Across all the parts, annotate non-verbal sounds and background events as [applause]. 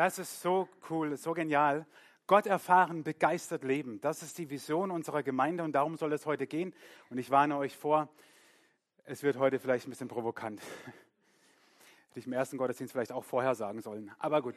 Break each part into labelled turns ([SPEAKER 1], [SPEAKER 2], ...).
[SPEAKER 1] Das ist so cool, so genial. Gott erfahren, begeistert leben. Das ist die Vision unserer Gemeinde und darum soll es heute gehen. Und ich warne euch vor, es wird heute vielleicht ein bisschen provokant. [laughs] Hätte ich im ersten Gottesdienst vielleicht auch vorher sagen sollen. Aber gut.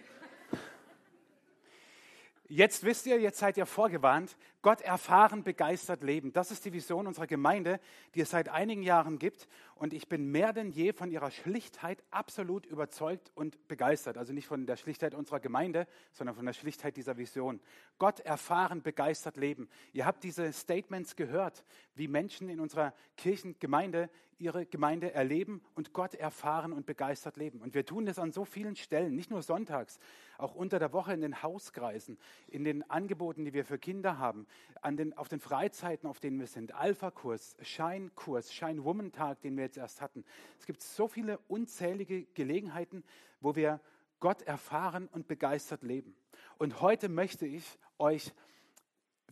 [SPEAKER 1] Jetzt wisst ihr, jetzt seid ihr vorgewarnt, Gott erfahren, begeistert leben. Das ist die Vision unserer Gemeinde, die es seit einigen Jahren gibt. Und ich bin mehr denn je von ihrer Schlichtheit absolut überzeugt und begeistert. Also nicht von der Schlichtheit unserer Gemeinde, sondern von der Schlichtheit dieser Vision. Gott erfahren, begeistert leben. Ihr habt diese Statements gehört, wie Menschen in unserer Kirchengemeinde ihre Gemeinde erleben und Gott erfahren und begeistert leben. Und wir tun das an so vielen Stellen, nicht nur sonntags, auch unter der Woche in den Hauskreisen, in den Angeboten, die wir für Kinder haben, an den, auf den Freizeiten, auf denen wir sind, Alpha-Kurs, Scheinkurs, Schein-Woman-Tag, den wir jetzt erst hatten. Es gibt so viele unzählige Gelegenheiten, wo wir Gott erfahren und begeistert leben. Und heute möchte ich euch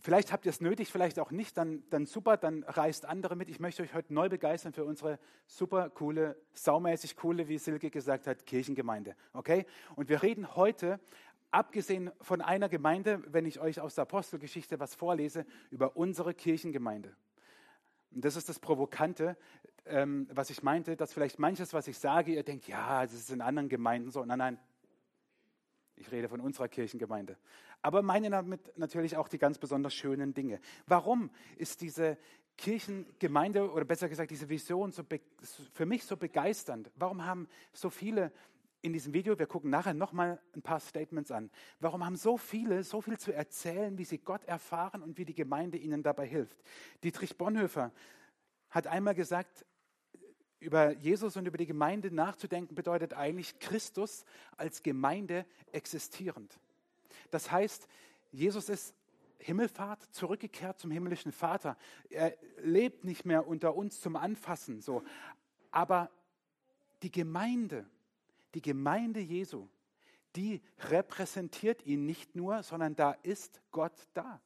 [SPEAKER 1] Vielleicht habt ihr es nötig, vielleicht auch nicht, dann, dann super, dann reist andere mit. Ich möchte euch heute neu begeistern für unsere super coole, saumäßig coole, wie Silke gesagt hat, Kirchengemeinde. Okay? Und wir reden heute, abgesehen von einer Gemeinde, wenn ich euch aus der Apostelgeschichte was vorlese, über unsere Kirchengemeinde. Und das ist das Provokante, ähm, was ich meinte, dass vielleicht manches, was ich sage, ihr denkt, ja, das ist in anderen Gemeinden so. Nein, nein, ich rede von unserer Kirchengemeinde. Aber meine damit natürlich auch die ganz besonders schönen Dinge. Warum ist diese Kirchengemeinde oder besser gesagt diese Vision so für mich so begeisternd? Warum haben so viele in diesem Video, wir gucken nachher nochmal ein paar Statements an, warum haben so viele so viel zu erzählen, wie sie Gott erfahren und wie die Gemeinde ihnen dabei hilft? Dietrich Bonhoeffer hat einmal gesagt, über Jesus und über die Gemeinde nachzudenken bedeutet eigentlich Christus als Gemeinde existierend. Das heißt, Jesus ist Himmelfahrt, zurückgekehrt zum himmlischen Vater. Er lebt nicht mehr unter uns zum Anfassen, so. Aber die Gemeinde, die Gemeinde Jesu, die repräsentiert ihn nicht nur, sondern da ist Gott da.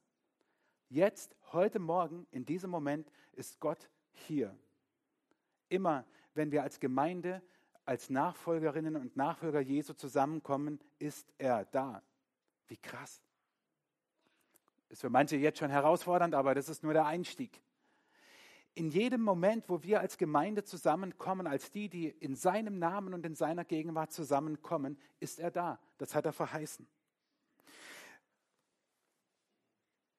[SPEAKER 1] Jetzt, heute Morgen, in diesem Moment ist Gott hier. Immer, wenn wir als Gemeinde, als Nachfolgerinnen und Nachfolger Jesu zusammenkommen, ist er da. Wie krass. Ist für manche jetzt schon herausfordernd, aber das ist nur der Einstieg. In jedem Moment, wo wir als Gemeinde zusammenkommen, als die, die in seinem Namen und in seiner Gegenwart zusammenkommen, ist er da. Das hat er verheißen.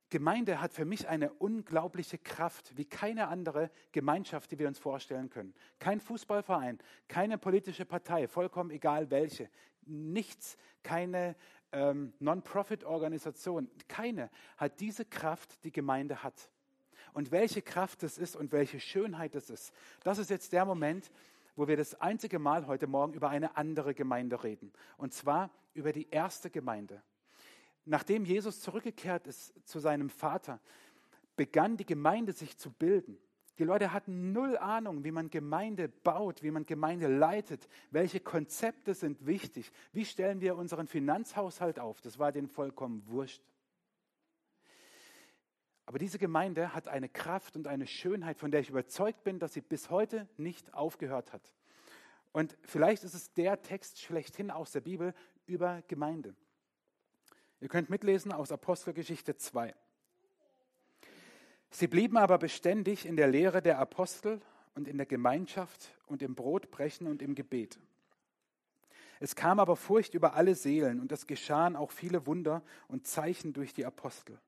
[SPEAKER 1] Gemeinde hat für mich eine unglaubliche Kraft, wie keine andere Gemeinschaft, die wir uns vorstellen können. Kein Fußballverein, keine politische Partei, vollkommen egal welche, nichts, keine ähm, Non-Profit-Organisation, keine hat diese Kraft, die Gemeinde hat. Und welche Kraft es ist und welche Schönheit es ist, das ist jetzt der Moment, wo wir das einzige Mal heute Morgen über eine andere Gemeinde reden. Und zwar über die erste Gemeinde. Nachdem Jesus zurückgekehrt ist zu seinem Vater, begann die Gemeinde sich zu bilden. Die Leute hatten null Ahnung, wie man Gemeinde baut, wie man Gemeinde leitet, welche Konzepte sind wichtig, wie stellen wir unseren Finanzhaushalt auf. Das war denen vollkommen wurscht. Aber diese Gemeinde hat eine Kraft und eine Schönheit, von der ich überzeugt bin, dass sie bis heute nicht aufgehört hat. Und vielleicht ist es der Text schlechthin aus der Bibel über Gemeinde. Ihr könnt mitlesen aus Apostelgeschichte 2. Sie blieben aber beständig in der Lehre der Apostel und in der Gemeinschaft und im Brotbrechen und im Gebet. Es kam aber Furcht über alle Seelen und es geschahen auch viele Wunder und Zeichen durch die Apostel.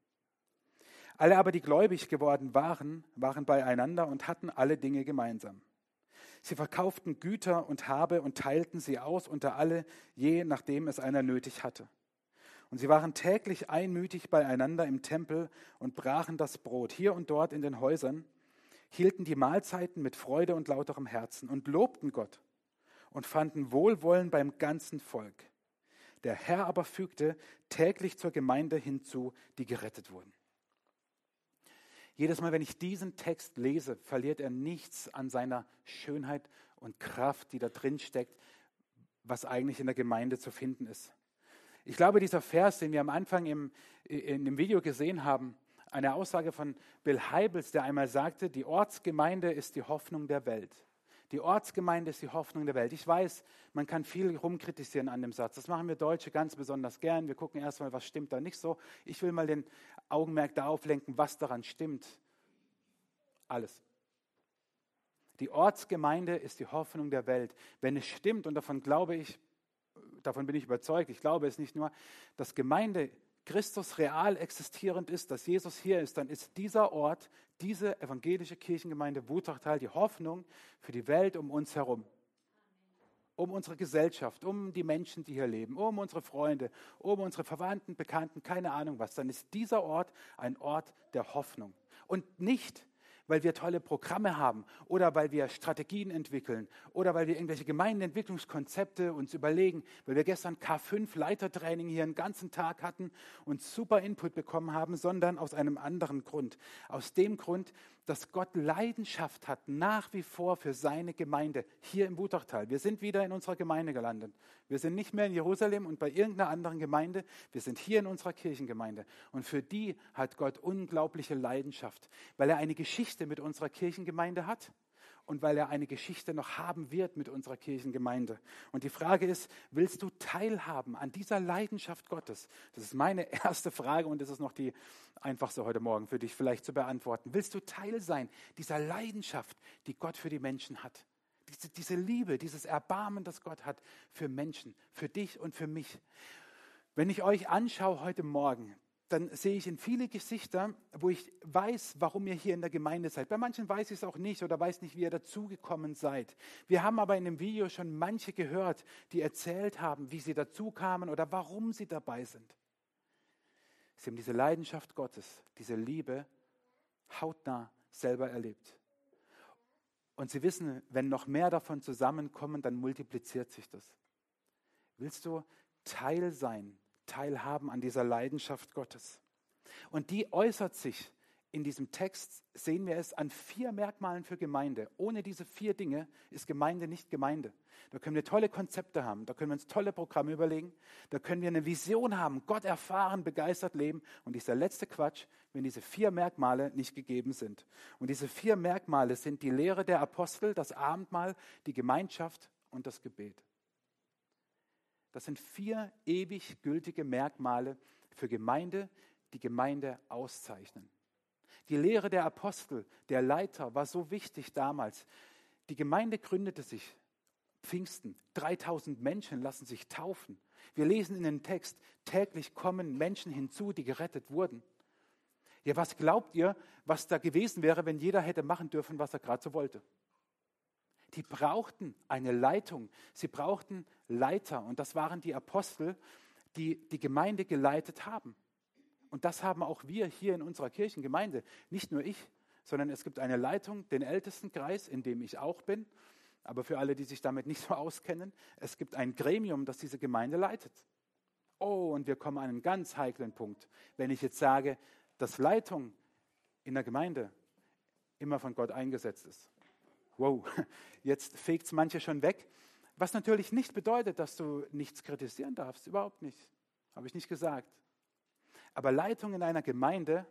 [SPEAKER 1] Alle aber, die gläubig geworden waren, waren beieinander und hatten alle Dinge gemeinsam. Sie verkauften Güter und Habe und teilten sie aus unter alle, je nachdem es einer nötig hatte. Und sie waren täglich einmütig beieinander im Tempel und brachen das Brot hier und dort in den Häusern, hielten die Mahlzeiten mit Freude und lauterem Herzen und lobten Gott und fanden Wohlwollen beim ganzen Volk. Der Herr aber fügte täglich zur Gemeinde hinzu, die gerettet wurden. Jedes Mal, wenn ich diesen Text lese, verliert er nichts an seiner Schönheit und Kraft, die da drin steckt, was eigentlich in der Gemeinde zu finden ist. Ich glaube, dieser Vers, den wir am Anfang im, in dem Video gesehen haben, eine Aussage von Bill Heibels, der einmal sagte, die Ortsgemeinde ist die Hoffnung der Welt. Die Ortsgemeinde ist die Hoffnung der Welt. Ich weiß, man kann viel rumkritisieren an dem Satz. Das machen wir Deutsche ganz besonders gern. Wir gucken erstmal, was stimmt da nicht so. Ich will mal den Augenmerk darauf lenken, was daran stimmt. Alles. Die Ortsgemeinde ist die Hoffnung der Welt. Wenn es stimmt, und davon glaube ich, davon bin ich überzeugt, ich glaube es nicht nur, dass Gemeinde Christus real existierend ist, dass Jesus hier ist, dann ist dieser Ort, diese evangelische Kirchengemeinde Wutachtal die Hoffnung für die Welt um uns herum. Um unsere Gesellschaft, um die Menschen, die hier leben, um unsere Freunde, um unsere Verwandten, Bekannten, keine Ahnung was. Dann ist dieser Ort ein Ort der Hoffnung. Und nicht weil wir tolle Programme haben oder weil wir Strategien entwickeln oder weil wir irgendwelche Gemeindeentwicklungskonzepte uns überlegen, weil wir gestern K5 Leitertraining hier einen ganzen Tag hatten und super Input bekommen haben, sondern aus einem anderen Grund. Aus dem Grund, dass Gott Leidenschaft hat nach wie vor für seine Gemeinde hier im Wutachtal. Wir sind wieder in unserer Gemeinde gelandet. Wir sind nicht mehr in Jerusalem und bei irgendeiner anderen Gemeinde. Wir sind hier in unserer Kirchengemeinde. Und für die hat Gott unglaubliche Leidenschaft, weil er eine Geschichte mit unserer Kirchengemeinde hat und weil er eine Geschichte noch haben wird mit unserer Kirchengemeinde. Und die Frage ist, willst du teilhaben an dieser Leidenschaft Gottes? Das ist meine [laughs] erste Frage und das ist noch die einfachste heute Morgen für dich vielleicht zu beantworten. Willst du Teil sein dieser Leidenschaft, die Gott für die Menschen hat? Diese, diese Liebe, dieses Erbarmen, das Gott hat für Menschen, für dich und für mich. Wenn ich euch anschaue heute Morgen, dann sehe ich in viele Gesichter, wo ich weiß, warum ihr hier in der Gemeinde seid. Bei manchen weiß ich es auch nicht oder weiß nicht, wie ihr dazugekommen seid. Wir haben aber in dem Video schon manche gehört, die erzählt haben, wie sie dazukamen oder warum sie dabei sind. Sie haben diese Leidenschaft Gottes, diese Liebe hautnah selber erlebt. Und sie wissen, wenn noch mehr davon zusammenkommen, dann multipliziert sich das. Willst du Teil sein teilhaben an dieser Leidenschaft Gottes. Und die äußert sich in diesem Text, sehen wir es an vier Merkmalen für Gemeinde. Ohne diese vier Dinge ist Gemeinde nicht Gemeinde. Da können wir tolle Konzepte haben, da können wir uns tolle Programme überlegen, da können wir eine Vision haben, Gott erfahren, begeistert leben. Und dieser letzte Quatsch, wenn diese vier Merkmale nicht gegeben sind. Und diese vier Merkmale sind die Lehre der Apostel, das Abendmahl, die Gemeinschaft und das Gebet. Das sind vier ewig gültige Merkmale für Gemeinde, die Gemeinde auszeichnen. Die Lehre der Apostel, der Leiter war so wichtig damals. Die Gemeinde gründete sich Pfingsten. 3000 Menschen lassen sich taufen. Wir lesen in den Text, täglich kommen Menschen hinzu, die gerettet wurden. Ja, was glaubt ihr, was da gewesen wäre, wenn jeder hätte machen dürfen, was er gerade so wollte? Die brauchten eine Leitung. Sie brauchten Leiter. Und das waren die Apostel, die die Gemeinde geleitet haben. Und das haben auch wir hier in unserer Kirchengemeinde. Nicht nur ich, sondern es gibt eine Leitung, den Ältestenkreis, in dem ich auch bin. Aber für alle, die sich damit nicht so auskennen, es gibt ein Gremium, das diese Gemeinde leitet. Oh, und wir kommen an einen ganz heiklen Punkt. Wenn ich jetzt sage, dass Leitung in der Gemeinde immer von Gott eingesetzt ist wow, [laughs] jetzt fegt es manche schon weg. Was natürlich nicht bedeutet, dass du nichts kritisieren darfst, überhaupt nicht. Habe ich nicht gesagt. Aber Leitung in einer Gemeinde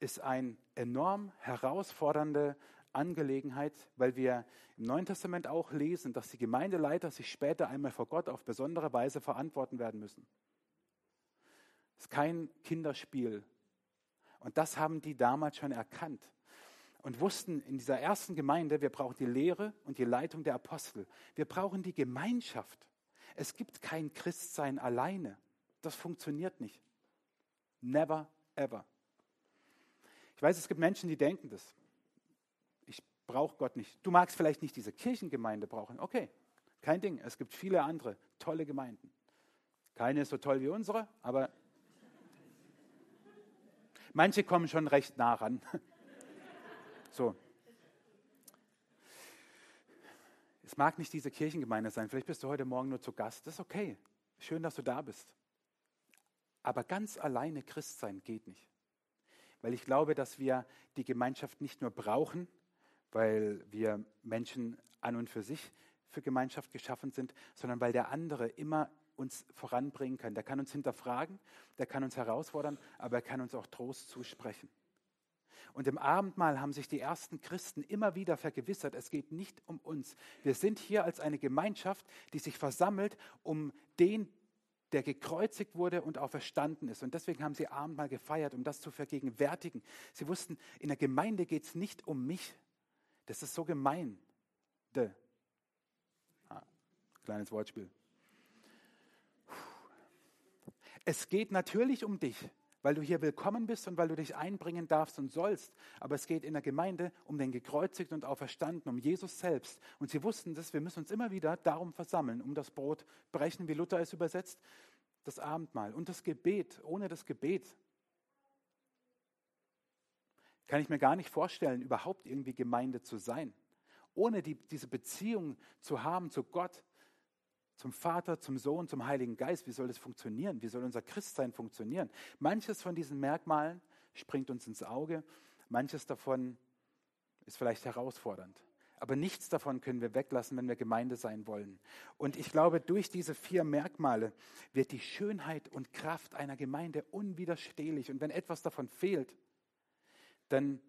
[SPEAKER 1] ist eine enorm herausfordernde Angelegenheit, weil wir im Neuen Testament auch lesen, dass die Gemeindeleiter sich später einmal vor Gott auf besondere Weise verantworten werden müssen. Es ist kein Kinderspiel. Und das haben die damals schon erkannt und wussten in dieser ersten Gemeinde, wir brauchen die Lehre und die Leitung der Apostel. Wir brauchen die Gemeinschaft. Es gibt kein Christsein alleine. Das funktioniert nicht. Never, ever. Ich weiß, es gibt Menschen, die denken das. Ich brauche Gott nicht. Du magst vielleicht nicht diese Kirchengemeinde brauchen. Okay, kein Ding. Es gibt viele andere tolle Gemeinden. Keine ist so toll wie unsere, aber manche kommen schon recht nah ran. So. Es mag nicht diese Kirchengemeinde sein, vielleicht bist du heute Morgen nur zu Gast. Das ist okay. Schön, dass du da bist. Aber ganz alleine Christ sein geht nicht. Weil ich glaube, dass wir die Gemeinschaft nicht nur brauchen, weil wir Menschen an und für sich für Gemeinschaft geschaffen sind, sondern weil der andere immer uns voranbringen kann. Der kann uns hinterfragen, der kann uns herausfordern, aber er kann uns auch Trost zusprechen. Und im Abendmahl haben sich die ersten Christen immer wieder vergewissert, es geht nicht um uns. Wir sind hier als eine Gemeinschaft, die sich versammelt, um den, der gekreuzigt wurde und auch verstanden ist. Und deswegen haben sie Abendmahl gefeiert, um das zu vergegenwärtigen. Sie wussten, in der Gemeinde geht es nicht um mich. Das ist so gemein. De. Ah, kleines Wortspiel. Es geht natürlich um dich weil du hier willkommen bist und weil du dich einbringen darfst und sollst. Aber es geht in der Gemeinde um den gekreuzigten und auferstanden, um Jesus selbst. Und sie wussten das, wir müssen uns immer wieder darum versammeln, um das Brot brechen, wie Luther es übersetzt, das Abendmahl und das Gebet. Ohne das Gebet kann ich mir gar nicht vorstellen, überhaupt irgendwie Gemeinde zu sein. Ohne die, diese Beziehung zu haben zu Gott, zum Vater, zum Sohn, zum Heiligen Geist. Wie soll das funktionieren? Wie soll unser Christsein funktionieren? Manches von diesen Merkmalen springt uns ins Auge, manches davon ist vielleicht herausfordernd. Aber nichts davon können wir weglassen, wenn wir Gemeinde sein wollen. Und ich glaube, durch diese vier Merkmale wird die Schönheit und Kraft einer Gemeinde unwiderstehlich. Und wenn etwas davon fehlt, dann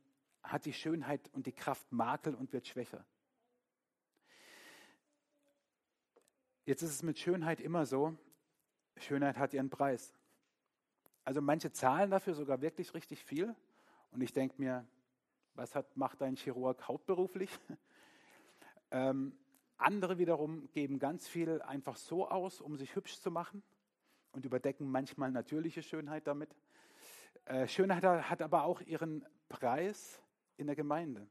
[SPEAKER 1] hat die Schönheit und die Kraft Makel und wird schwächer. Jetzt ist es mit Schönheit immer so, Schönheit hat ihren Preis. Also manche zahlen dafür sogar wirklich richtig viel. Und ich denke mir, was hat, macht ein Chirurg hauptberuflich? [laughs] ähm, andere wiederum geben ganz viel einfach so aus, um sich hübsch zu machen und überdecken manchmal natürliche Schönheit damit. Äh, Schönheit hat aber auch ihren Preis in der Gemeinde.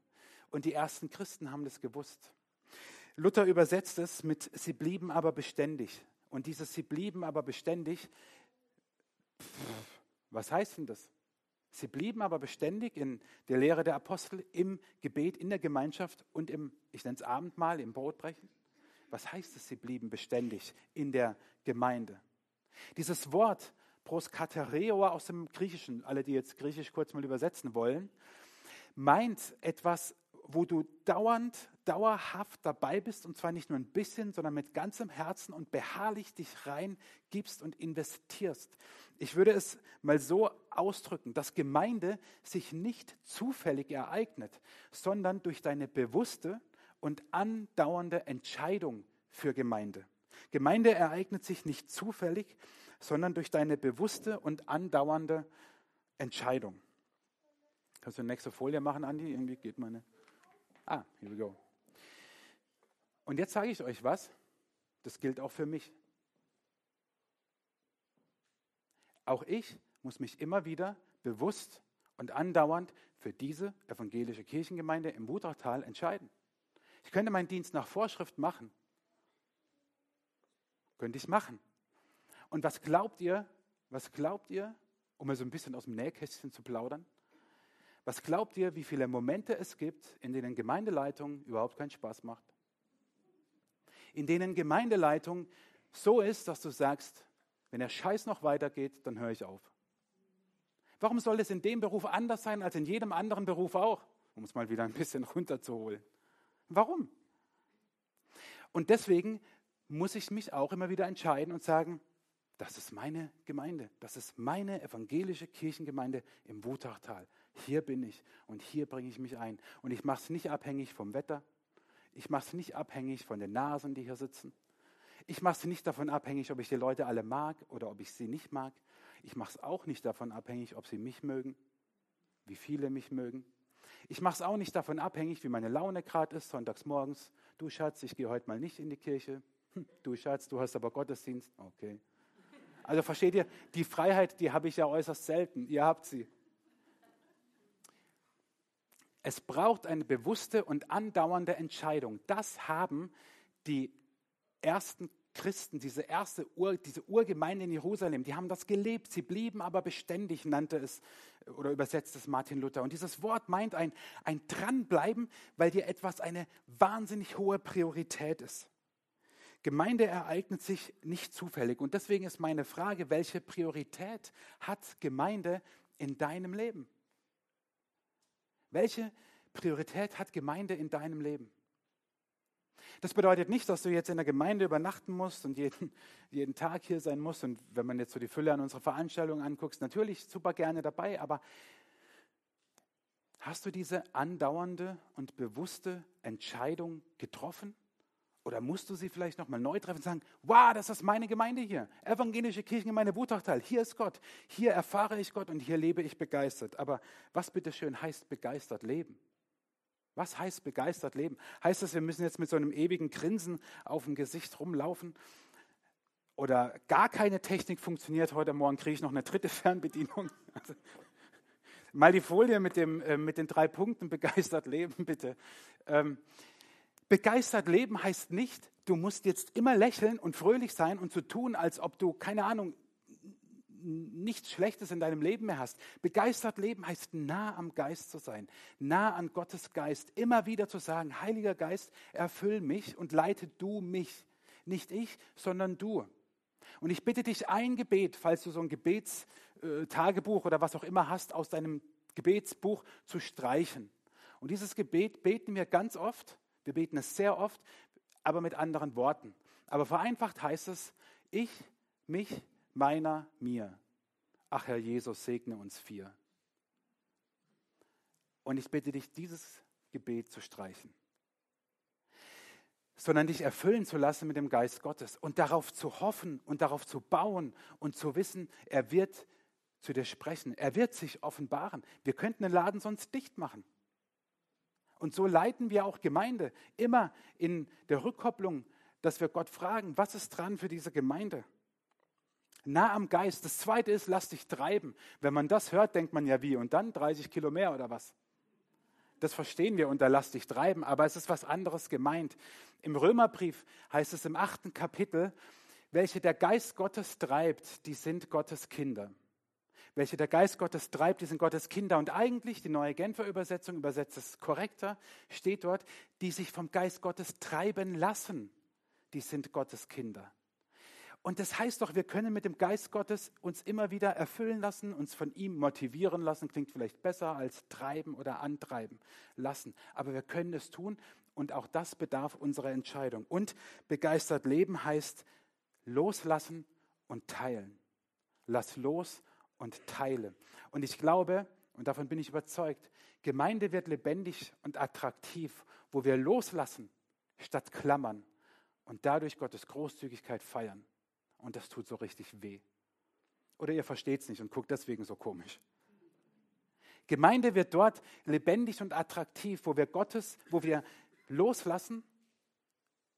[SPEAKER 1] Und die ersten Christen haben das gewusst. Luther übersetzt es mit sie blieben aber beständig. Und dieses sie blieben aber beständig, was heißt denn das? Sie blieben aber beständig in der Lehre der Apostel, im Gebet, in der Gemeinschaft und im, ich nenne es Abendmahl, im Brotbrechen. Was heißt es, sie blieben beständig in der Gemeinde? Dieses Wort proskatereo aus dem Griechischen, alle, die jetzt Griechisch kurz mal übersetzen wollen, meint etwas wo du dauernd, dauerhaft dabei bist und zwar nicht nur ein bisschen, sondern mit ganzem Herzen und beharrlich dich rein gibst und investierst. Ich würde es mal so ausdrücken, dass Gemeinde sich nicht zufällig ereignet, sondern durch deine bewusste und andauernde Entscheidung für Gemeinde. Gemeinde ereignet sich nicht zufällig, sondern durch deine bewusste und andauernde Entscheidung. Kannst du eine nächste Folie machen, Andi? Irgendwie geht meine. Ah, here we go. Und jetzt sage ich euch was, das gilt auch für mich. Auch ich muss mich immer wieder bewusst und andauernd für diese evangelische Kirchengemeinde im Wutachtal entscheiden. Ich könnte meinen Dienst nach Vorschrift machen. Könnte ich machen. Und was glaubt ihr, was glaubt ihr, um mal so ein bisschen aus dem Nähkästchen zu plaudern? Was glaubt ihr, wie viele Momente es gibt, in denen Gemeindeleitung überhaupt keinen Spaß macht? In denen Gemeindeleitung so ist, dass du sagst, wenn der Scheiß noch weitergeht, dann höre ich auf. Warum soll es in dem Beruf anders sein als in jedem anderen Beruf auch? Um es mal wieder ein bisschen [laughs] runterzuholen. Warum? Und deswegen muss ich mich auch immer wieder entscheiden und sagen, das ist meine Gemeinde, das ist meine evangelische Kirchengemeinde im Wutachtal. Hier bin ich und hier bringe ich mich ein. Und ich mache es nicht abhängig vom Wetter. Ich mache es nicht abhängig von den Nasen, die hier sitzen. Ich mache es nicht davon abhängig, ob ich die Leute alle mag oder ob ich sie nicht mag. Ich mache es auch nicht davon abhängig, ob sie mich mögen, wie viele mich mögen. Ich mache es auch nicht davon abhängig, wie meine Laune gerade ist, sonntags morgens. Du Schatz, ich gehe heute mal nicht in die Kirche. Hm, du Schatz, du hast aber Gottesdienst. Okay. Also versteht ihr, die Freiheit, die habe ich ja äußerst selten. Ihr habt sie. Es braucht eine bewusste und andauernde Entscheidung. Das haben die ersten Christen, diese erste Ur, diese Urgemeinde in Jerusalem, die haben das gelebt. Sie blieben aber beständig, nannte es oder übersetzt es Martin Luther. Und dieses Wort meint ein, ein Dranbleiben, weil dir etwas eine wahnsinnig hohe Priorität ist. Gemeinde ereignet sich nicht zufällig. Und deswegen ist meine Frage, welche Priorität hat Gemeinde in deinem Leben? Welche Priorität hat Gemeinde in deinem Leben? Das bedeutet nicht, dass du jetzt in der Gemeinde übernachten musst und jeden, [laughs] jeden Tag hier sein musst. Und wenn man jetzt so die Fülle an unserer Veranstaltung anguckt, natürlich super gerne dabei. Aber Hast du diese andauernde und bewusste Entscheidung getroffen? Oder musst du sie vielleicht nochmal neu treffen und sagen, wow, das ist meine Gemeinde hier. Evangelische Kirchengemeinde Wutachtal. Hier ist Gott. Hier erfahre ich Gott und hier lebe ich begeistert. Aber was bitteschön heißt begeistert leben? Was heißt begeistert leben? Heißt das, wir müssen jetzt mit so einem ewigen Grinsen auf dem Gesicht rumlaufen? Oder gar keine Technik funktioniert. Heute Morgen kriege ich noch eine dritte [laughs] Fernbedienung. Also, mal die Folie mit, dem, äh, mit den drei Punkten begeistert leben, bitte. Ähm, Begeistert leben heißt nicht, du musst jetzt immer lächeln und fröhlich sein und so tun, als ob du, keine Ahnung, nichts Schlechtes in deinem Leben mehr hast. Begeistert leben heißt nah am Geist zu sein, nah an Gottes Geist, immer wieder zu sagen, Heiliger Geist, erfüll mich und leite du mich. Nicht ich, sondern du. Und ich bitte dich ein Gebet, falls du so ein Gebetstagebuch oder was auch immer hast, aus deinem Gebetsbuch zu streichen. Und dieses Gebet beten wir ganz oft wir beten es sehr oft, aber mit anderen Worten. Aber vereinfacht heißt es, ich, mich, meiner, mir. Ach Herr Jesus, segne uns vier. Und ich bitte dich, dieses Gebet zu streichen, sondern dich erfüllen zu lassen mit dem Geist Gottes und darauf zu hoffen und darauf zu bauen und zu wissen, er wird zu dir sprechen, er wird sich offenbaren. Wir könnten den Laden sonst dicht machen. Und so leiten wir auch Gemeinde immer in der Rückkopplung, dass wir Gott fragen, was ist dran für diese Gemeinde? Nah am Geist. Das zweite ist, lass dich treiben. Wenn man das hört, denkt man ja wie? Und dann 30 Kilo mehr oder was? Das verstehen wir unter lass dich treiben, aber es ist was anderes gemeint. Im Römerbrief heißt es im achten Kapitel, welche der Geist Gottes treibt, die sind Gottes Kinder welche der Geist Gottes treibt, die sind Gottes Kinder. Und eigentlich, die neue Genfer Übersetzung übersetzt es korrekter, steht dort, die sich vom Geist Gottes treiben lassen, die sind Gottes Kinder. Und das heißt doch, wir können mit dem Geist Gottes uns immer wieder erfüllen lassen, uns von ihm motivieren lassen, klingt vielleicht besser als treiben oder antreiben lassen. Aber wir können es tun und auch das bedarf unserer Entscheidung. Und begeistert leben heißt loslassen und teilen. Lass los und teile. Und ich glaube, und davon bin ich überzeugt, Gemeinde wird lebendig und attraktiv, wo wir loslassen statt klammern und dadurch Gottes Großzügigkeit feiern. Und das tut so richtig weh. Oder ihr versteht es nicht und guckt deswegen so komisch. Gemeinde wird dort lebendig und attraktiv, wo wir Gottes, wo wir loslassen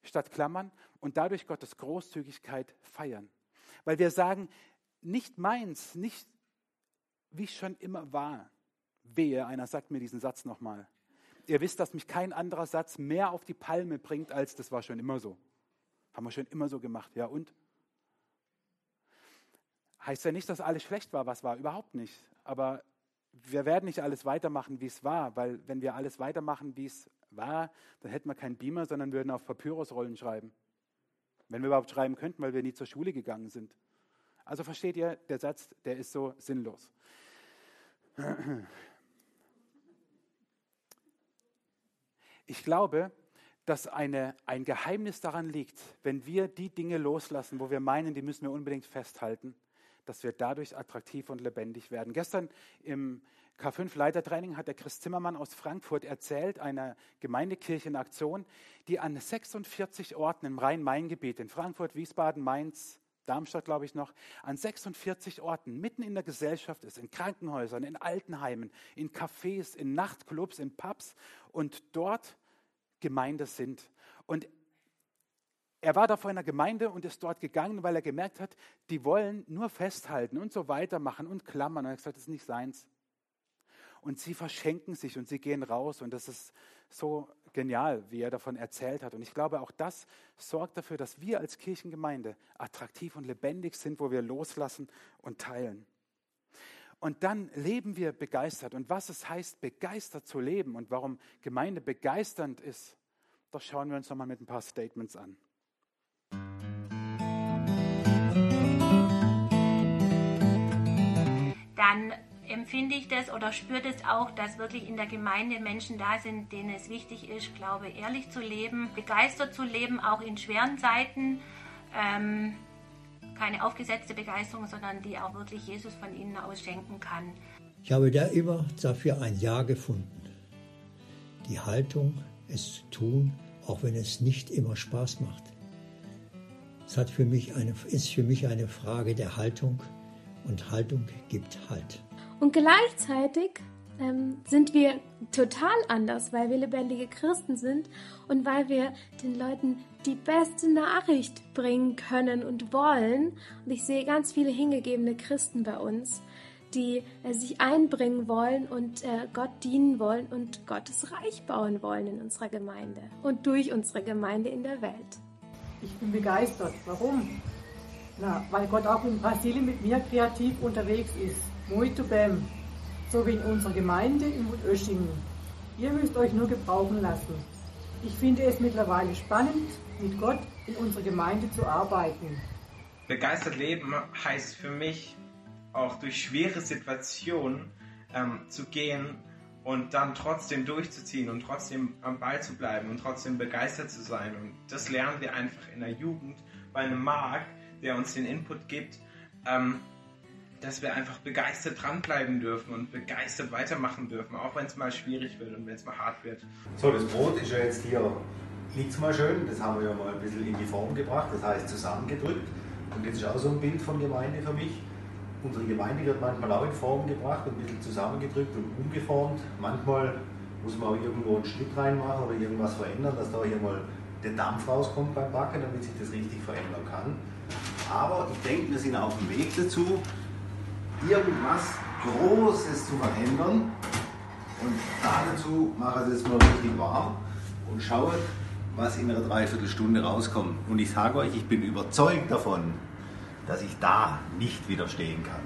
[SPEAKER 1] statt klammern und dadurch Gottes Großzügigkeit feiern. Weil wir sagen, nicht meins, nicht wie es schon immer war. Wehe, einer sagt mir diesen Satz nochmal. Ihr wisst, dass mich kein anderer Satz mehr auf die Palme bringt, als das war schon immer so. Haben wir schon immer so gemacht. Ja und? Heißt ja nicht, dass alles schlecht war, was war. Überhaupt nicht. Aber wir werden nicht alles weitermachen, wie es war, weil wenn wir alles weitermachen, wie es war, dann hätten wir keinen Beamer, sondern würden auf Papyrusrollen schreiben. Wenn wir überhaupt schreiben könnten, weil wir nie zur Schule gegangen sind. Also versteht ihr, der Satz, der ist so sinnlos. Ich glaube, dass eine, ein Geheimnis daran liegt, wenn wir die Dinge loslassen, wo wir meinen, die müssen wir unbedingt festhalten, dass wir dadurch attraktiv und lebendig werden. Gestern im K5 Leitertraining hat der Chris Zimmermann aus Frankfurt erzählt, einer Gemeindekirche in Aktion, die an 46 Orten im Rhein-Main-Gebiet, in Frankfurt, Wiesbaden, Mainz, Darmstadt, glaube ich noch, an 46 Orten mitten in der Gesellschaft ist, in Krankenhäusern, in Altenheimen, in Cafés, in Nachtclubs, in Pubs und dort Gemeinde sind. Und er war da vor einer Gemeinde und ist dort gegangen, weil er gemerkt hat, die wollen nur festhalten und so weitermachen und klammern. Und er hat gesagt, das ist nicht seins. Und sie verschenken sich und sie gehen raus. Und das ist so genial, wie er davon erzählt hat. Und ich glaube, auch das sorgt dafür, dass wir als Kirchengemeinde attraktiv und lebendig sind, wo wir loslassen und teilen. Und dann leben wir begeistert. Und was es heißt, begeistert zu leben und warum Gemeinde begeisternd ist, das schauen wir uns nochmal mit ein paar Statements an.
[SPEAKER 2] Dann empfinde ich das oder spüre das auch, dass wirklich in der Gemeinde Menschen da sind, denen es wichtig ist, glaube ehrlich zu leben, begeistert zu leben, auch in schweren Zeiten. Ähm, keine aufgesetzte Begeisterung, sondern die auch wirklich Jesus von ihnen aus schenken kann.
[SPEAKER 3] Ich habe da immer dafür ein Ja gefunden. Die Haltung, es zu tun, auch wenn es nicht immer Spaß macht. Es hat für mich eine, ist für mich eine Frage der Haltung und Haltung gibt Halt.
[SPEAKER 4] Und gleichzeitig ähm, sind wir total anders, weil wir lebendige Christen sind und weil wir den Leuten die beste Nachricht bringen können und wollen. Und ich sehe ganz viele hingegebene Christen bei uns, die äh, sich einbringen wollen und äh, Gott dienen wollen und Gottes Reich bauen wollen in unserer Gemeinde und durch unsere Gemeinde in der Welt.
[SPEAKER 5] Ich bin begeistert. Warum? Na, weil Gott auch in Brasilien mit mir kreativ unterwegs ist. Muito bem. So wie in unserer Gemeinde in Mut-Öschingen. Ihr müsst euch nur gebrauchen lassen. Ich finde es mittlerweile spannend, mit Gott in unserer Gemeinde zu arbeiten.
[SPEAKER 6] Begeistert leben heißt für mich auch durch schwere Situationen ähm, zu gehen und dann trotzdem durchzuziehen und trotzdem am Ball zu bleiben und trotzdem begeistert zu sein. Und das lernen wir einfach in der Jugend bei einem Marc, der uns den Input gibt, ähm, dass wir einfach begeistert dranbleiben dürfen und begeistert weitermachen dürfen, auch wenn es mal schwierig wird und wenn es mal hart wird.
[SPEAKER 7] So, das Brot ist ja jetzt hier, liegt mal schön, das haben wir ja mal ein bisschen in die Form gebracht, das heißt zusammengedrückt. Und das ist auch so ein Bild von Gemeinde für mich. Unsere Gemeinde wird manchmal auch in Form gebracht und ein bisschen zusammengedrückt und umgeformt. Manchmal muss man auch irgendwo einen Schnitt reinmachen oder irgendwas verändern, dass da hier mal der Dampf rauskommt beim Backen, damit sich das richtig verändern kann. Aber ich denke, wir sind auf dem Weg dazu, irgendwas Großes zu verändern. Und dazu mache ich es mal richtig warm und schaue, was in einer Dreiviertelstunde rauskommt. Und ich sage euch, ich bin überzeugt davon, dass ich da nicht widerstehen kann.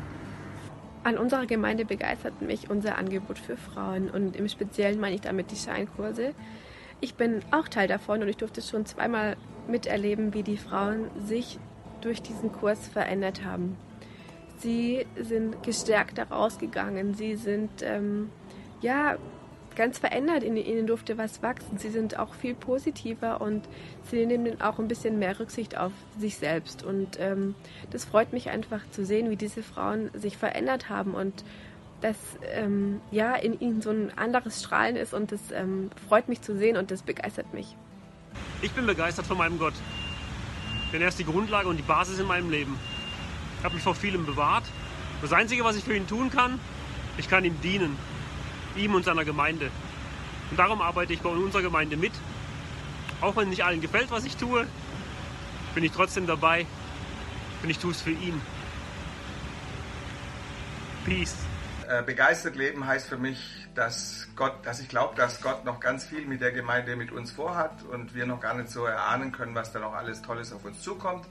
[SPEAKER 8] An unserer Gemeinde begeistert mich unser Angebot für Frauen und im Speziellen meine ich damit die Scheinkurse. Ich bin auch Teil davon und ich durfte schon zweimal miterleben, wie die Frauen sich durch diesen Kurs verändert haben. Sie sind gestärkt daraus gegangen, sie sind ähm, ja ganz verändert, in ihnen durfte was wachsen. Sie sind auch viel positiver und sie nehmen auch ein bisschen mehr Rücksicht auf sich selbst. Und ähm, das freut mich einfach zu sehen, wie diese Frauen sich verändert haben und dass ähm, ja in ihnen so ein anderes Strahlen ist und das ähm, freut mich zu sehen und das begeistert mich.
[SPEAKER 9] Ich bin begeistert von meinem Gott, denn er ist die Grundlage und die Basis in meinem Leben. Er hat mich vor vielem bewahrt. Das Einzige, was ich für ihn tun kann, ich kann ihm dienen ihm und seiner Gemeinde. Und darum arbeite ich bei unserer Gemeinde mit. Auch wenn nicht allen gefällt, was ich tue, bin ich trotzdem dabei und ich tue es für ihn. Peace.
[SPEAKER 10] Äh, begeistert leben heißt für mich, dass Gott, dass ich glaube, dass Gott noch ganz viel mit der Gemeinde mit uns vorhat und wir noch gar nicht so erahnen können, was da noch alles Tolles auf uns zukommt.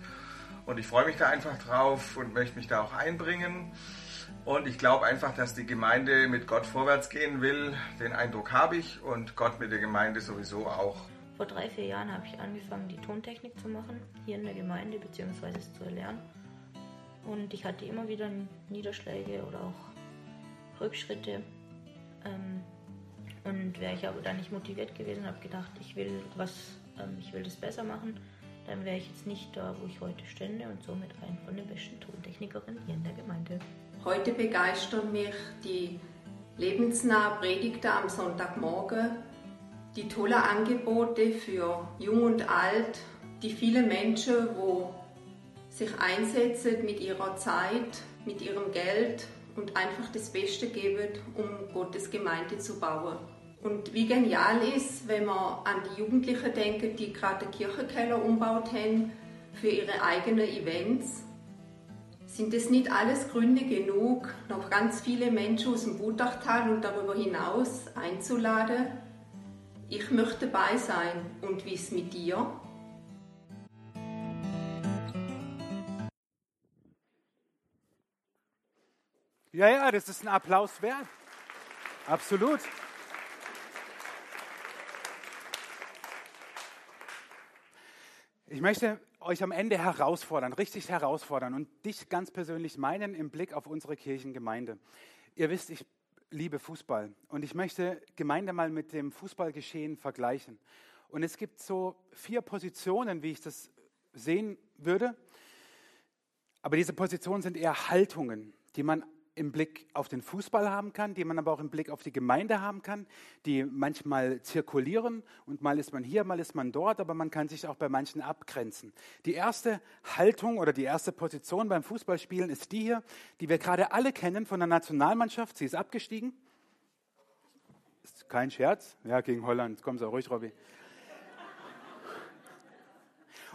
[SPEAKER 10] Und ich freue mich da einfach drauf und möchte mich da auch einbringen. Und ich glaube einfach, dass die Gemeinde mit Gott vorwärts gehen will. Den Eindruck habe ich und Gott mit der Gemeinde sowieso auch.
[SPEAKER 11] Vor drei, vier Jahren habe ich angefangen, die Tontechnik zu machen, hier in der Gemeinde, es zu erlernen. Und ich hatte immer wieder Niederschläge oder auch Rückschritte. Ähm, und wäre ich aber da nicht motiviert gewesen, habe gedacht, ich will was, ähm, ich will das besser machen, dann wäre ich jetzt nicht da, wo ich heute stände und somit eine von den besten Tontechnikerinnen hier in der Gemeinde.
[SPEAKER 12] Heute begeistern mich die lebensnahe Predigten am Sonntagmorgen, die tollen Angebote für Jung und Alt, die vielen Menschen, wo sich einsetzen mit ihrer Zeit, mit ihrem Geld und einfach das Beste geben, um Gottes Gemeinde zu bauen. Und wie genial ist, wenn man an die Jugendlichen denkt, die gerade den Kirchenkeller umgebaut haben für ihre eigenen Events sind es nicht alles Gründe genug, noch ganz viele Menschen aus dem Wutachtal und darüber hinaus einzuladen? Ich möchte dabei sein. Und wie ist mit dir?
[SPEAKER 1] Ja, ja, das ist ein Applaus wert. Absolut. Ich möchte euch am Ende herausfordern, richtig herausfordern und dich ganz persönlich meinen im Blick auf unsere Kirchengemeinde. Ihr wisst, ich liebe Fußball und ich möchte Gemeinde mal mit dem Fußballgeschehen vergleichen. Und es gibt so vier Positionen, wie ich das sehen würde. Aber diese Positionen sind eher Haltungen, die man im Blick auf den Fußball haben kann, die man aber auch im Blick auf die Gemeinde haben kann, die manchmal zirkulieren und mal ist man hier, mal ist man dort, aber man kann sich auch bei manchen abgrenzen. Die erste Haltung oder die erste Position beim Fußballspielen ist die hier, die wir gerade alle kennen von der Nationalmannschaft. Sie ist abgestiegen. Ist kein Scherz. Ja, gegen Holland. Komm so ruhig, Robby.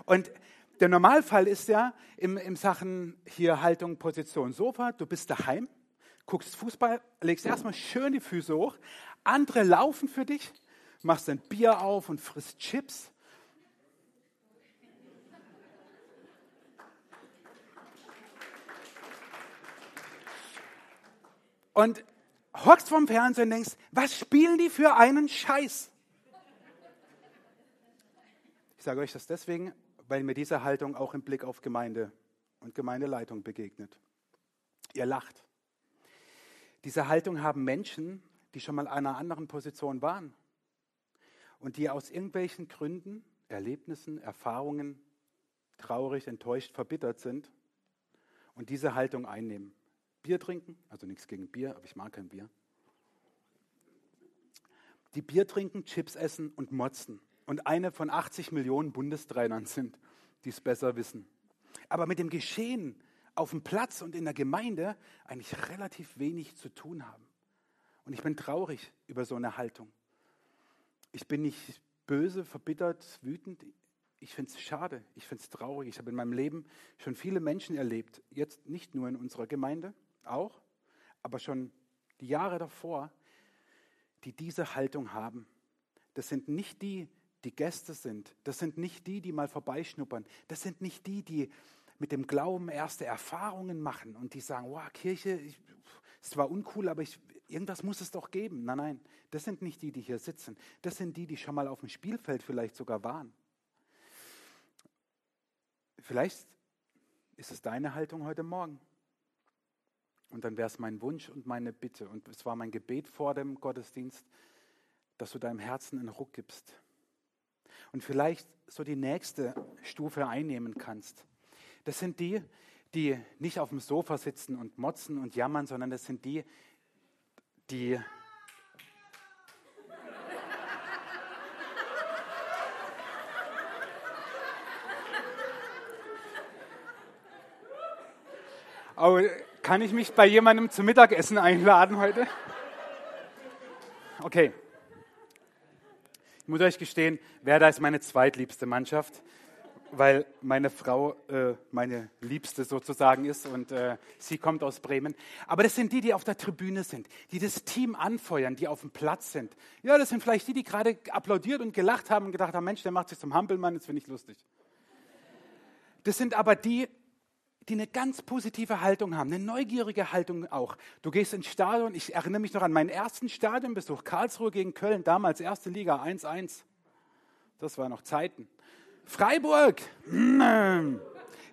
[SPEAKER 1] Und der Normalfall ist ja im, im Sachen hier Haltung, Position, Sofa, du bist daheim, guckst Fußball, legst erstmal schön die Füße hoch, andere laufen für dich, machst ein Bier auf und frisst Chips. Und hockst vom Fernseher und denkst, was spielen die für einen Scheiß? Ich sage euch das deswegen, weil mir diese Haltung auch im Blick auf Gemeinde und Gemeindeleitung begegnet. Ihr lacht. Diese Haltung haben Menschen, die schon mal einer anderen Position waren und die aus irgendwelchen Gründen, Erlebnissen, Erfahrungen traurig, enttäuscht, verbittert sind und diese Haltung einnehmen. Bier trinken, also nichts gegen Bier, aber ich mag kein Bier. Die Bier trinken, Chips essen und motzen und eine von 80 Millionen Bundestrainern sind, die es besser wissen. Aber mit dem Geschehen auf dem Platz und in der Gemeinde eigentlich relativ wenig zu tun haben. Und ich bin traurig über so eine Haltung. Ich bin nicht böse, verbittert, wütend. Ich finde es schade, ich finde es traurig. Ich habe in meinem Leben schon viele Menschen erlebt, jetzt nicht nur in unserer Gemeinde, auch, aber schon die Jahre davor, die diese Haltung haben. Das sind nicht die, die Gäste sind. Das sind nicht die, die mal vorbeischnuppern. Das sind nicht die, die mit dem Glauben erste Erfahrungen machen und die sagen, wow, Kirche, ist zwar uncool, aber ich, irgendwas muss es doch geben. Nein, nein, das sind nicht die, die hier sitzen. Das sind die, die schon mal auf dem Spielfeld vielleicht sogar waren. Vielleicht ist es deine Haltung heute Morgen. Und dann wäre es mein Wunsch und meine Bitte. Und es war mein Gebet vor dem Gottesdienst, dass du deinem Herzen einen Ruck gibst und vielleicht so die nächste Stufe einnehmen kannst. Das sind die, die nicht auf dem Sofa sitzen und motzen und jammern, sondern das sind die, die Aber [laughs] kann ich mich bei jemandem zum Mittagessen einladen heute? Okay. Ich muss euch gestehen, Werder ist meine zweitliebste Mannschaft, weil meine Frau äh, meine Liebste sozusagen ist und äh, sie kommt aus Bremen. Aber das sind die, die auf der Tribüne sind, die das Team anfeuern, die auf dem Platz sind. Ja, das sind vielleicht die, die gerade applaudiert und gelacht haben und gedacht haben, Mensch, der macht sich zum Hampelmann, das finde ich lustig. Das sind aber die, die eine ganz positive Haltung haben, eine neugierige Haltung auch. Du gehst ins Stadion, ich erinnere mich noch an meinen ersten Stadionbesuch, Karlsruhe gegen Köln, damals erste Liga 1-1. Das waren noch Zeiten. Freiburg,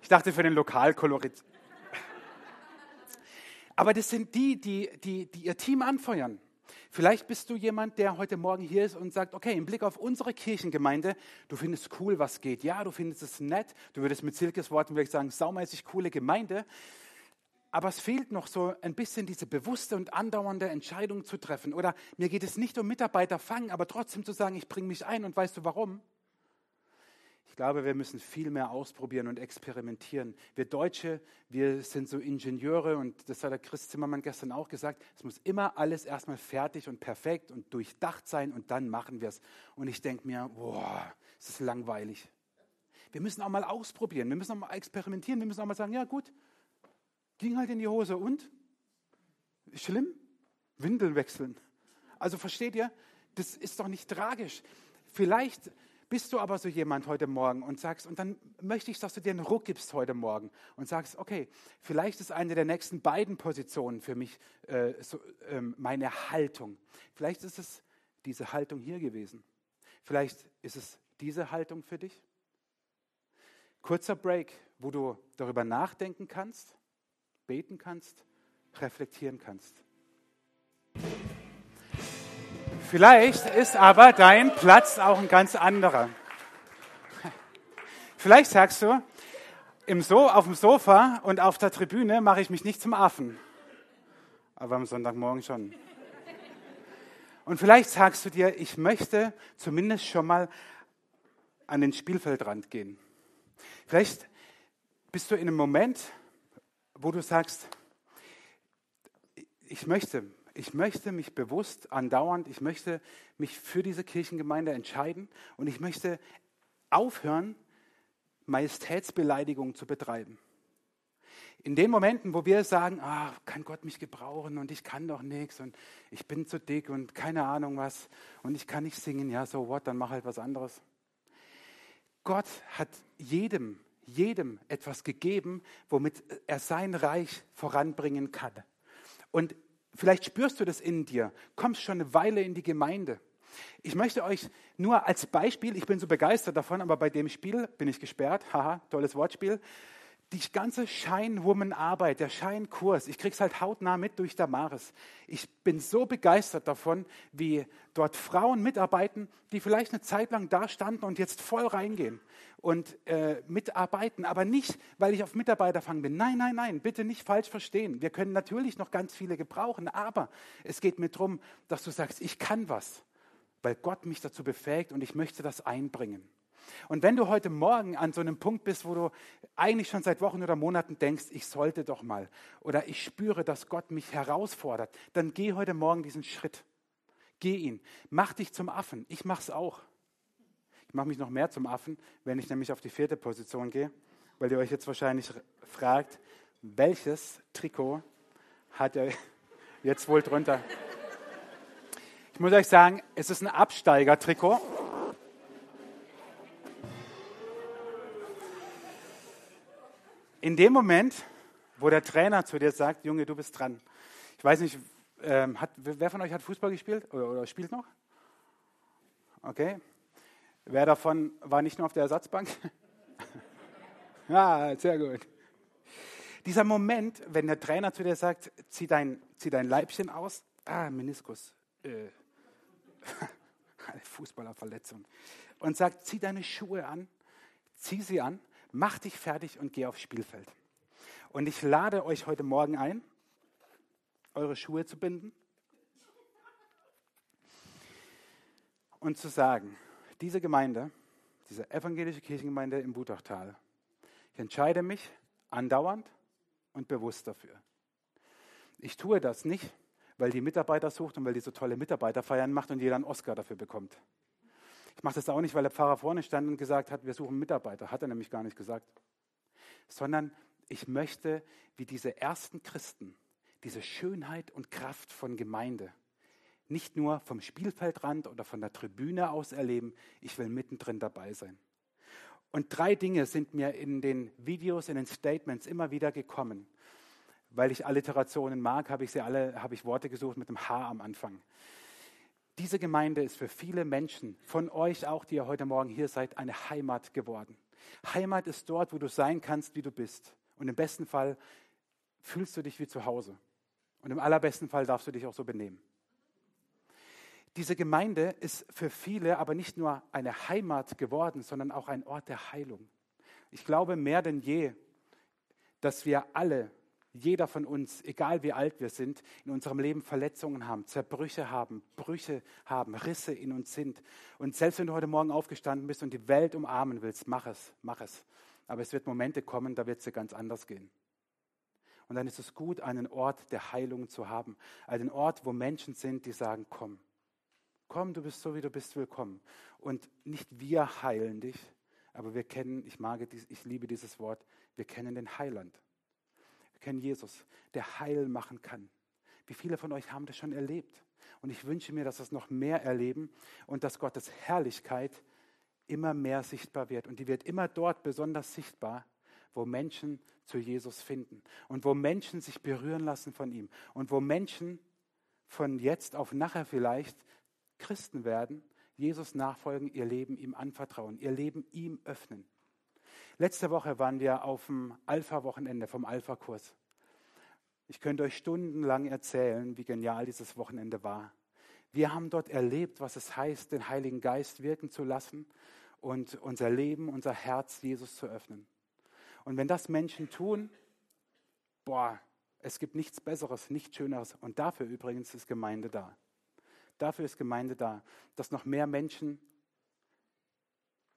[SPEAKER 1] ich dachte für den Lokalkolorit. [laughs] Aber das sind die, die, die, die ihr Team anfeuern. Vielleicht bist du jemand, der heute Morgen hier ist und sagt, okay, im Blick auf unsere Kirchengemeinde, du findest cool, was geht. Ja, du findest es nett. Du würdest mit Silkes Worten vielleicht sagen, saumäßig coole Gemeinde. Aber es fehlt noch so ein bisschen diese bewusste und andauernde Entscheidung zu treffen. Oder mir geht es nicht um Mitarbeiter fangen, aber trotzdem zu sagen, ich bringe mich ein und weißt du warum? Ich glaube, wir müssen viel mehr ausprobieren und experimentieren. Wir Deutsche, wir sind so Ingenieure und das hat der Chris Zimmermann gestern auch gesagt, es muss immer alles erstmal fertig und perfekt und durchdacht sein und dann machen wir es. Und ich denke mir, boah, es ist langweilig. Wir müssen auch mal ausprobieren, wir müssen auch mal experimentieren, wir müssen auch mal sagen, ja gut, ging halt in die Hose und? Schlimm? Windeln wechseln. Also versteht ihr, das ist doch nicht tragisch. Vielleicht bist du aber so jemand heute Morgen und sagst, und dann möchte ich, dass du dir einen Ruck gibst heute Morgen und sagst, okay, vielleicht ist eine der nächsten beiden Positionen für mich äh, so, ähm, meine Haltung. Vielleicht ist es diese Haltung hier gewesen. Vielleicht ist es diese Haltung für dich. Kurzer Break, wo du darüber nachdenken kannst, beten kannst, reflektieren kannst. Vielleicht ist aber dein Platz auch ein ganz anderer. Vielleicht sagst du, im so auf dem Sofa und auf der Tribüne mache ich mich nicht zum Affen. aber am Sonntagmorgen schon. Und vielleicht sagst du dir, ich möchte zumindest schon mal an den Spielfeldrand gehen. Vielleicht bist du in einem Moment, wo du sagst, ich möchte, ich möchte mich bewusst andauernd, ich möchte mich für diese Kirchengemeinde entscheiden und ich möchte aufhören, Majestätsbeleidigung zu betreiben. In den Momenten, wo wir sagen, ah, kann Gott mich gebrauchen und ich kann doch nichts und ich bin zu dick und keine Ahnung was und ich kann nicht singen, ja, so what, dann mach halt was anderes. Gott hat jedem, jedem etwas gegeben, womit er sein Reich voranbringen kann. Und vielleicht spürst du das in dir, kommst schon eine Weile in die Gemeinde. Ich möchte euch nur als Beispiel, ich bin so begeistert davon, aber bei dem Spiel bin ich gesperrt, haha, tolles Wortspiel, die ganze Shine-Woman-Arbeit, der Shine-Kurs, ich kriege es halt hautnah mit durch Damaris. Ich bin so begeistert davon, wie dort Frauen mitarbeiten, die vielleicht eine Zeit lang da standen und jetzt voll reingehen und äh, mitarbeiten. Aber nicht, weil ich auf Mitarbeiterfang bin. Nein, nein, nein, bitte nicht falsch verstehen. Wir können natürlich noch ganz viele gebrauchen, aber es geht mir darum, dass du sagst, ich kann was, weil Gott mich dazu befähigt und ich möchte das einbringen. Und wenn du heute Morgen an so einem Punkt bist, wo du eigentlich schon seit Wochen oder Monaten denkst, ich sollte doch mal, oder ich spüre, dass Gott mich herausfordert, dann geh heute Morgen diesen Schritt. Geh ihn. Mach dich zum Affen. Ich mach's auch. Ich mache mich noch mehr zum Affen, wenn ich nämlich auf die vierte Position gehe, weil ihr euch jetzt wahrscheinlich fragt, welches Trikot hat er [laughs] jetzt wohl drunter? Ich muss euch sagen, es ist ein Absteiger-Trikot. In dem Moment, wo der Trainer zu dir sagt, Junge, du bist dran. Ich weiß nicht, ähm, hat, wer von euch hat Fußball gespielt oder, oder spielt noch? Okay. Wer davon war nicht nur auf der Ersatzbank? [laughs] ja, sehr gut. Dieser Moment, wenn der Trainer zu dir sagt, zieh dein, zieh dein Leibchen aus, ah, Meniskus, äh, [laughs] Fußballerverletzung, und sagt, zieh deine Schuhe an, zieh sie an mach dich fertig und geh aufs Spielfeld. Und ich lade euch heute Morgen ein, eure Schuhe zu binden und zu sagen, diese Gemeinde, diese evangelische Kirchengemeinde im Butachtal, ich entscheide mich andauernd und bewusst dafür. Ich tue das nicht, weil die Mitarbeiter sucht und weil die so tolle Mitarbeiterfeiern macht und jeder einen Oscar dafür bekommt. Ich mache das auch nicht, weil der Pfarrer vorne stand und gesagt hat, wir suchen Mitarbeiter. Hat er nämlich gar nicht gesagt. Sondern ich möchte, wie diese ersten Christen, diese Schönheit und Kraft von Gemeinde nicht nur vom Spielfeldrand oder von der Tribüne aus erleben, ich will mittendrin dabei sein. Und drei Dinge sind mir in den Videos, in den Statements immer wieder gekommen. Weil ich Alliterationen mag, habe ich sie alle, habe ich Worte gesucht mit dem H am Anfang. Diese Gemeinde ist für viele Menschen, von euch auch, die ihr heute Morgen hier seid, eine Heimat geworden. Heimat ist dort, wo du sein kannst, wie du bist. Und im besten Fall fühlst du dich wie zu Hause. Und im allerbesten Fall darfst du dich auch so benehmen. Diese Gemeinde ist für viele aber nicht nur eine Heimat geworden, sondern auch ein Ort der Heilung. Ich glaube mehr denn je, dass wir alle jeder von uns, egal wie alt wir sind, in unserem Leben Verletzungen haben, Zerbrüche haben, Brüche haben, Risse in uns sind. Und selbst wenn du heute Morgen aufgestanden bist und die Welt umarmen willst, mach es, mach es. Aber es wird Momente kommen, da wird es dir ganz anders gehen. Und dann ist es gut, einen Ort der Heilung zu haben. Einen Ort, wo Menschen sind, die sagen, komm, komm, du bist so, wie du bist, willkommen. Und nicht wir heilen dich, aber wir kennen, ich mag, ich liebe dieses Wort, wir kennen den Heiland kennen Jesus, der Heil machen kann. Wie viele von euch haben das schon erlebt? Und ich wünsche mir, dass es noch mehr erleben und dass Gottes Herrlichkeit immer mehr sichtbar wird. Und die wird immer dort besonders sichtbar, wo Menschen zu Jesus finden und wo Menschen sich berühren lassen von ihm und wo Menschen von jetzt auf nachher vielleicht Christen werden, Jesus nachfolgen, ihr Leben ihm anvertrauen, ihr Leben ihm öffnen. Letzte Woche waren wir auf dem Alpha-Wochenende vom Alpha-Kurs. Ich könnte euch stundenlang erzählen, wie genial dieses Wochenende war. Wir haben dort erlebt, was es heißt, den Heiligen Geist wirken zu lassen und unser Leben, unser Herz Jesus zu öffnen. Und wenn das Menschen tun, boah, Es gibt nichts Besseres, nichts Schöneres. Und dafür übrigens ist Gemeinde da. Dafür ist Gemeinde da, dass noch mehr Menschen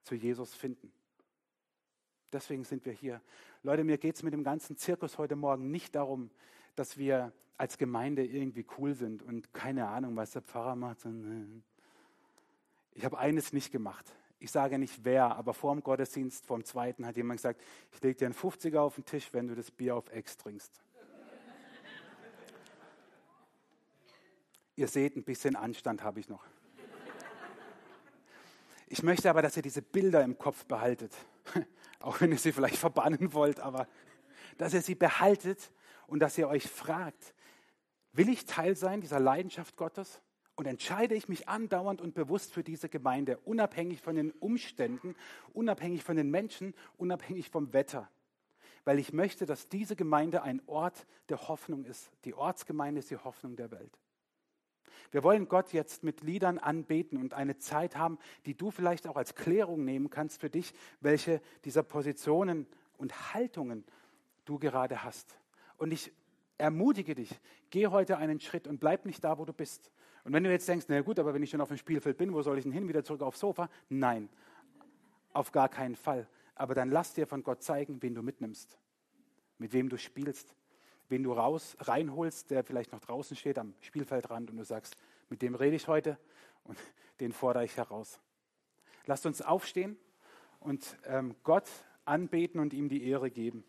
[SPEAKER 1] zu Jesus finden. Deswegen sind wir hier. Leute, mir geht es mit dem ganzen Zirkus heute Morgen nicht darum, dass wir als Gemeinde irgendwie cool sind und keine Ahnung, was der Pfarrer macht. Äh. Ich habe eines nicht gemacht. Ich sage nicht wer, aber vor dem Gottesdienst, vor dem zweiten, hat jemand gesagt, ich lege dir einen 50er auf den Tisch, wenn du das Bier auf Ex trinkst. Ihr seht, ein bisschen Anstand habe ich noch. Ich möchte aber, dass ihr diese Bilder im Kopf behaltet. Auch wenn ihr sie vielleicht verbannen wollt, aber dass ihr sie behaltet und dass ihr euch fragt, will ich Teil sein dieser Leidenschaft Gottes? Und entscheide ich mich andauernd und bewusst für diese Gemeinde, unabhängig von den Umständen, unabhängig von den Menschen, unabhängig vom Wetter. Weil ich möchte, dass diese Gemeinde ein Ort der Hoffnung ist. Die Ortsgemeinde ist die Hoffnung der Welt. Wir wollen Gott jetzt mit Liedern anbeten und eine Zeit haben, die du vielleicht auch als Klärung nehmen kannst für dich, welche dieser Positionen und Haltungen du gerade hast. Und ich ermutige dich, geh heute einen Schritt und bleib nicht da, wo du bist. Und wenn du jetzt denkst, na gut, aber wenn ich schon auf dem Spielfeld bin, wo soll ich denn hin? Wieder zurück aufs Sofa? Nein, auf gar keinen Fall. Aber dann lass dir von Gott zeigen, wen du mitnimmst, mit wem du spielst, wen du raus, reinholst, der vielleicht noch draußen steht am Spielfeldrand und du sagst, mit dem rede ich heute und [laughs] den fordere ich heraus. Lasst uns aufstehen und ähm, Gott anbeten und ihm die Ehre geben.